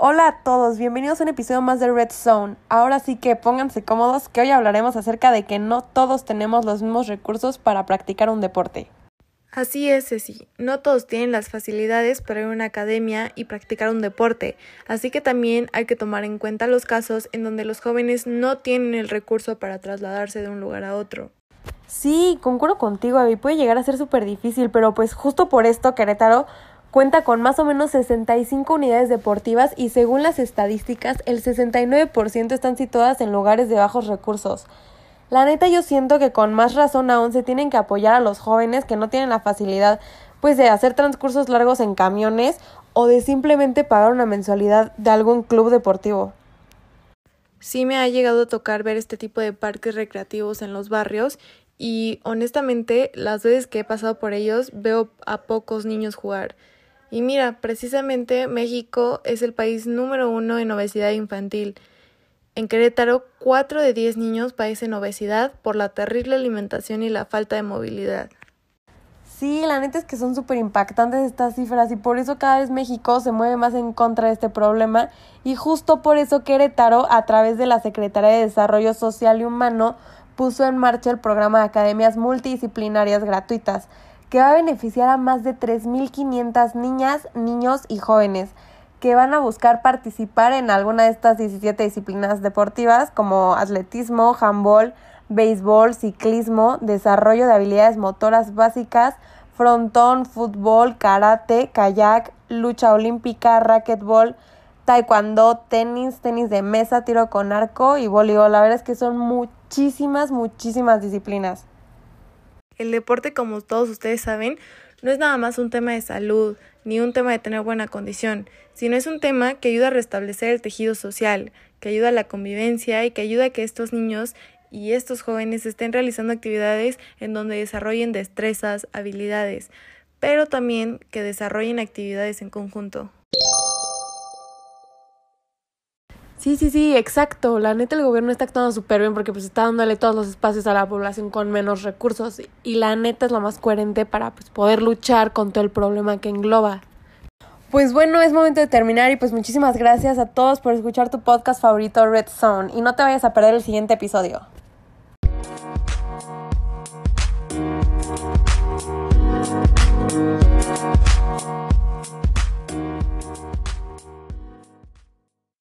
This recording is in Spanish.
Hola a todos, bienvenidos a un episodio más de Red Zone. Ahora sí que pónganse cómodos que hoy hablaremos acerca de que no todos tenemos los mismos recursos para practicar un deporte. Así es, Ceci. No todos tienen las facilidades para ir a una academia y practicar un deporte, así que también hay que tomar en cuenta los casos en donde los jóvenes no tienen el recurso para trasladarse de un lugar a otro. Sí, concuerdo contigo, Abby. Puede llegar a ser súper difícil, pero pues justo por esto Querétaro Cuenta con más o menos 65 unidades deportivas y según las estadísticas el 69% están situadas en lugares de bajos recursos. La neta yo siento que con más razón aún se tienen que apoyar a los jóvenes que no tienen la facilidad pues de hacer transcursos largos en camiones o de simplemente pagar una mensualidad de algún club deportivo. Sí me ha llegado a tocar ver este tipo de parques recreativos en los barrios y honestamente las veces que he pasado por ellos veo a pocos niños jugar. Y mira, precisamente México es el país número uno en obesidad infantil. En Querétaro, 4 de 10 niños padecen obesidad por la terrible alimentación y la falta de movilidad. Sí, la neta es que son súper impactantes estas cifras y por eso cada vez México se mueve más en contra de este problema y justo por eso Querétaro, a través de la Secretaría de Desarrollo Social y Humano, puso en marcha el programa de academias multidisciplinarias gratuitas que va a beneficiar a más de 3.500 niñas, niños y jóvenes que van a buscar participar en alguna de estas 17 disciplinas deportivas como atletismo, handball, béisbol, ciclismo, desarrollo de habilidades motoras básicas, frontón, fútbol, karate, kayak, lucha olímpica, racquetball, taekwondo, tenis, tenis de mesa, tiro con arco y voleibol. La verdad es que son muchísimas, muchísimas disciplinas. El deporte, como todos ustedes saben, no es nada más un tema de salud ni un tema de tener buena condición, sino es un tema que ayuda a restablecer el tejido social, que ayuda a la convivencia y que ayuda a que estos niños y estos jóvenes estén realizando actividades en donde desarrollen destrezas, habilidades, pero también que desarrollen actividades en conjunto. Sí, sí, sí, exacto. La neta el gobierno está actuando súper bien porque pues está dándole todos los espacios a la población con menos recursos y la neta es lo más coherente para pues, poder luchar con todo el problema que engloba. Pues bueno, es momento de terminar y pues muchísimas gracias a todos por escuchar tu podcast favorito Red Zone y no te vayas a perder el siguiente episodio.